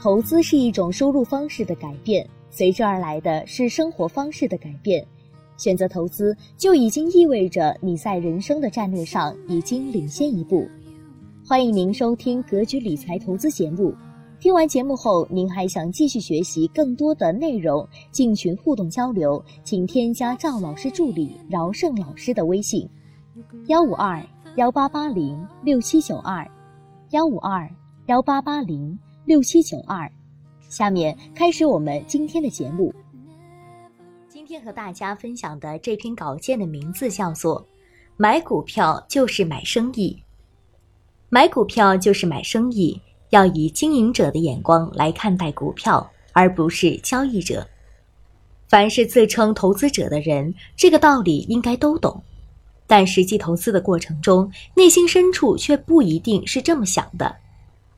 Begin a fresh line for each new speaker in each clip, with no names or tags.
投资是一种收入方式的改变，随之而来的是生活方式的改变。选择投资就已经意味着你在人生的战略上已经领先一步。欢迎您收听《格局理财投资》节目。听完节目后，您还想继续学习更多的内容，进群互动交流，请添加赵老师助理饶胜老师的微信：幺五二幺八八零六七九二，幺五二幺八八零六七九二。下面开始我们今天的节目。今天和大家分享的这篇稿件的名字叫做《买股票就是买生意》，买股票就是买生意。要以经营者的眼光来看待股票，而不是交易者。凡是自称投资者的人，这个道理应该都懂，但实际投资的过程中，内心深处却不一定是这么想的，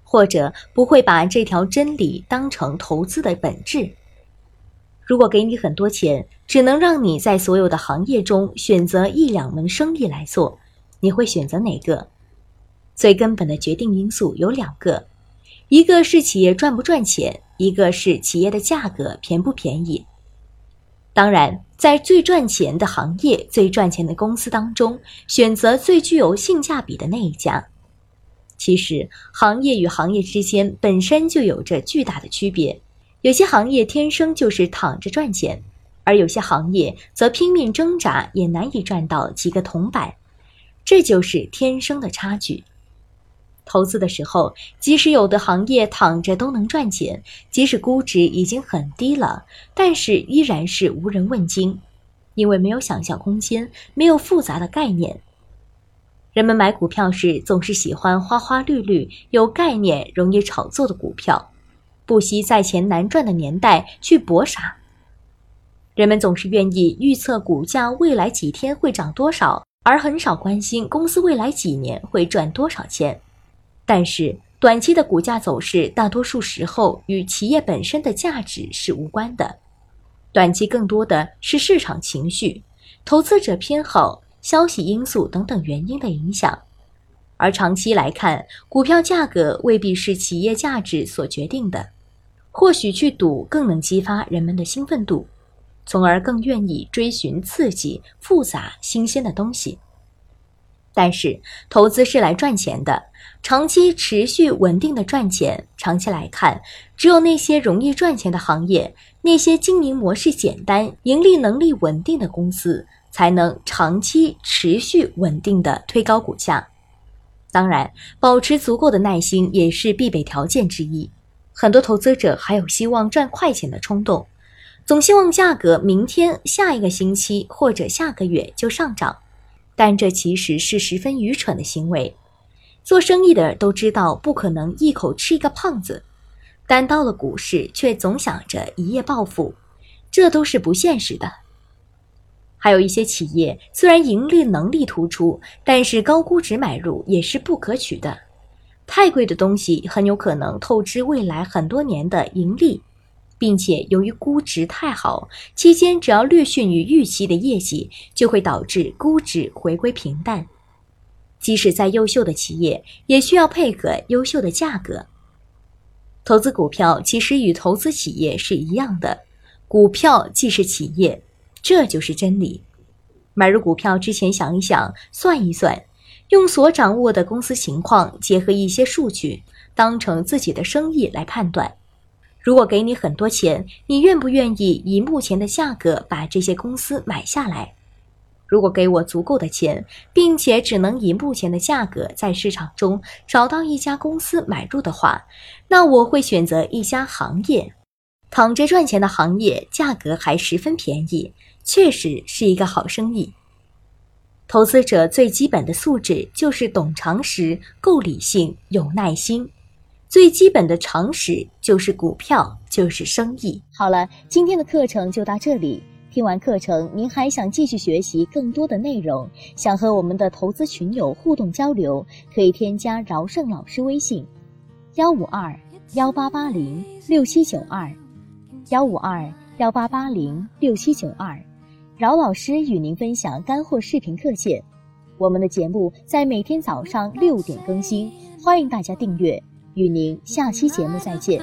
或者不会把这条真理当成投资的本质。如果给你很多钱，只能让你在所有的行业中选择一两门生意来做，你会选择哪个？最根本的决定因素有两个。一个是企业赚不赚钱，一个是企业的价格便不便宜。当然，在最赚钱的行业、最赚钱的公司当中，选择最具有性价比的那一家。其实，行业与行业之间本身就有着巨大的区别。有些行业天生就是躺着赚钱，而有些行业则拼命挣扎也难以赚到几个铜板，这就是天生的差距。投资的时候，即使有的行业躺着都能赚钱，即使估值已经很低了，但是依然是无人问津，因为没有想象空间，没有复杂的概念。人们买股票时总是喜欢花花绿绿、有概念、容易炒作的股票，不惜在钱难赚的年代去搏傻。人们总是愿意预测股价未来几天会涨多少，而很少关心公司未来几年会赚多少钱。但是，短期的股价走势大多数时候与企业本身的价值是无关的，短期更多的是市场情绪、投资者偏好、消息因素等等原因的影响。而长期来看，股票价格未必是企业价值所决定的，或许去赌更能激发人们的兴奋度，从而更愿意追寻刺激、复杂、新鲜的东西。但是，投资是来赚钱的，长期持续稳定的赚钱。长期来看，只有那些容易赚钱的行业，那些经营模式简单、盈利能力稳定的公司，才能长期持续稳定的推高股价。当然，保持足够的耐心也是必备条件之一。很多投资者还有希望赚快钱的冲动，总希望价格明天、下一个星期或者下个月就上涨。但这其实是十分愚蠢的行为。做生意的都知道不可能一口吃一个胖子，但到了股市却总想着一夜暴富，这都是不现实的。还有一些企业虽然盈利能力突出，但是高估值买入也是不可取的。太贵的东西很有可能透支未来很多年的盈利。并且由于估值太好，期间只要略逊于预期的业绩，就会导致估值回归平淡。即使再优秀的企业，也需要配合优秀的价格。投资股票其实与投资企业是一样的，股票既是企业，这就是真理。买入股票之前想一想，算一算，用所掌握的公司情况，结合一些数据，当成自己的生意来判断。如果给你很多钱，你愿不愿意以目前的价格把这些公司买下来？如果给我足够的钱，并且只能以目前的价格在市场中找到一家公司买入的话，那我会选择一家行业，躺着赚钱的行业，价格还十分便宜，确实是一个好生意。投资者最基本的素质就是懂常识、够理性、有耐心。最基本的常识就是股票就是生意。好了，今天的课程就到这里。听完课程，您还想继续学习更多的内容，想和我们的投资群友互动交流，可以添加饶胜老师微信：幺五二幺八八零六七九二，幺五二幺八八零六七九二。饶老师与您分享干货视频课件。我们的节目在每天早上六点更新。
欢迎大家订阅，与您下期节目再见。